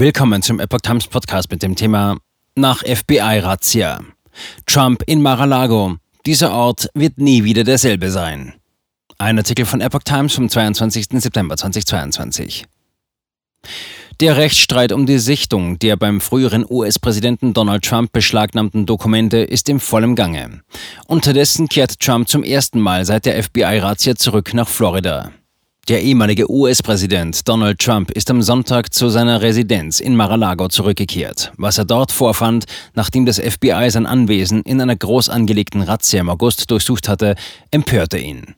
Willkommen zum Epoch Times Podcast mit dem Thema Nach FBI-Razzia. Trump in Mar-a-Lago. Dieser Ort wird nie wieder derselbe sein. Ein Artikel von Epoch Times vom 22. September 2022. Der Rechtsstreit um die Sichtung der beim früheren US-Präsidenten Donald Trump beschlagnahmten Dokumente ist im vollen Gange. Unterdessen kehrt Trump zum ersten Mal seit der FBI-Razzia zurück nach Florida. Der ehemalige US-Präsident Donald Trump ist am Sonntag zu seiner Residenz in Mar-a-Lago zurückgekehrt. Was er dort vorfand, nachdem das FBI sein Anwesen in einer groß angelegten Razzia im August durchsucht hatte, empörte ihn.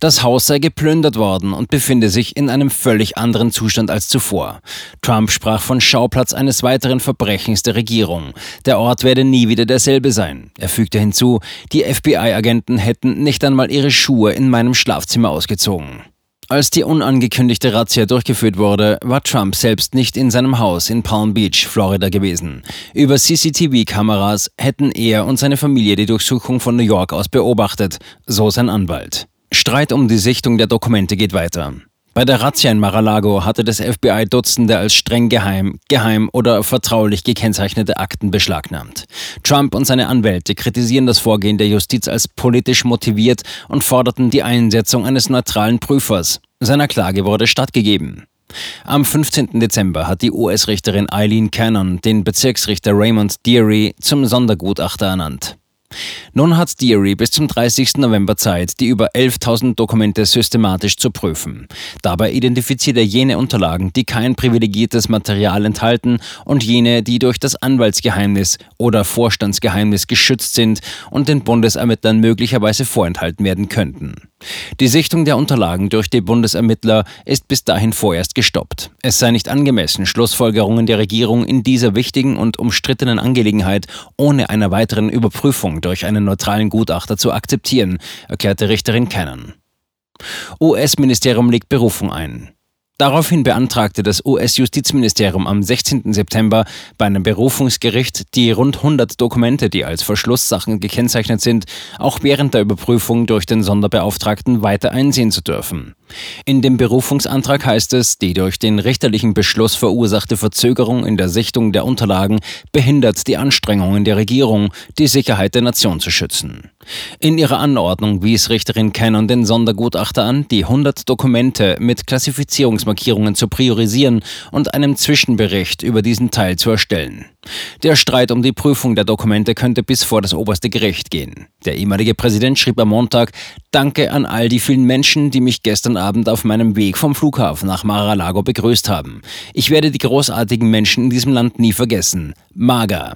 Das Haus sei geplündert worden und befinde sich in einem völlig anderen Zustand als zuvor. Trump sprach von Schauplatz eines weiteren Verbrechens der Regierung. Der Ort werde nie wieder derselbe sein. Er fügte hinzu, die FBI-Agenten hätten nicht einmal ihre Schuhe in meinem Schlafzimmer ausgezogen. Als die unangekündigte Razzia durchgeführt wurde, war Trump selbst nicht in seinem Haus in Palm Beach, Florida gewesen. Über CCTV-Kameras hätten er und seine Familie die Durchsuchung von New York aus beobachtet, so sein Anwalt. Streit um die Sichtung der Dokumente geht weiter. Bei der Razzia in Mar-a-Lago hatte das FBI Dutzende als streng geheim, geheim oder vertraulich gekennzeichnete Akten beschlagnahmt. Trump und seine Anwälte kritisieren das Vorgehen der Justiz als politisch motiviert und forderten die Einsetzung eines neutralen Prüfers. Seiner Klage wurde stattgegeben. Am 15. Dezember hat die US-Richterin Eileen Cannon den Bezirksrichter Raymond Deary zum Sondergutachter ernannt. Nun hat Deary bis zum 30. November Zeit, die über 11.000 Dokumente systematisch zu prüfen. Dabei identifiziert er jene Unterlagen, die kein privilegiertes Material enthalten und jene, die durch das Anwaltsgeheimnis oder Vorstandsgeheimnis geschützt sind und den Bundesermittlern möglicherweise vorenthalten werden könnten. Die Sichtung der Unterlagen durch die Bundesermittler ist bis dahin vorerst gestoppt. Es sei nicht angemessen, Schlussfolgerungen der Regierung in dieser wichtigen und umstrittenen Angelegenheit ohne einer weiteren Überprüfung durch einen neutralen Gutachter zu akzeptieren, erklärte Richterin Cannon. US-Ministerium legt Berufung ein. Daraufhin beantragte das US-Justizministerium am 16. September bei einem Berufungsgericht, die rund 100 Dokumente, die als Verschlusssachen gekennzeichnet sind, auch während der Überprüfung durch den Sonderbeauftragten weiter einsehen zu dürfen. In dem Berufungsantrag heißt es, die durch den richterlichen Beschluss verursachte Verzögerung in der Sichtung der Unterlagen behindert die Anstrengungen der Regierung, die Sicherheit der Nation zu schützen. In ihrer Anordnung wies Richterin Cannon den Sondergutachter an, die 100 Dokumente mit Klassifizierungsmarkierungen zu priorisieren und einen Zwischenbericht über diesen Teil zu erstellen. Der Streit um die Prüfung der Dokumente könnte bis vor das oberste Gericht gehen. Der ehemalige Präsident schrieb am Montag, Danke an all die vielen Menschen, die mich gestern Abend auf meinem Weg vom Flughafen nach Mar-a-Lago begrüßt haben. Ich werde die großartigen Menschen in diesem Land nie vergessen. Maga.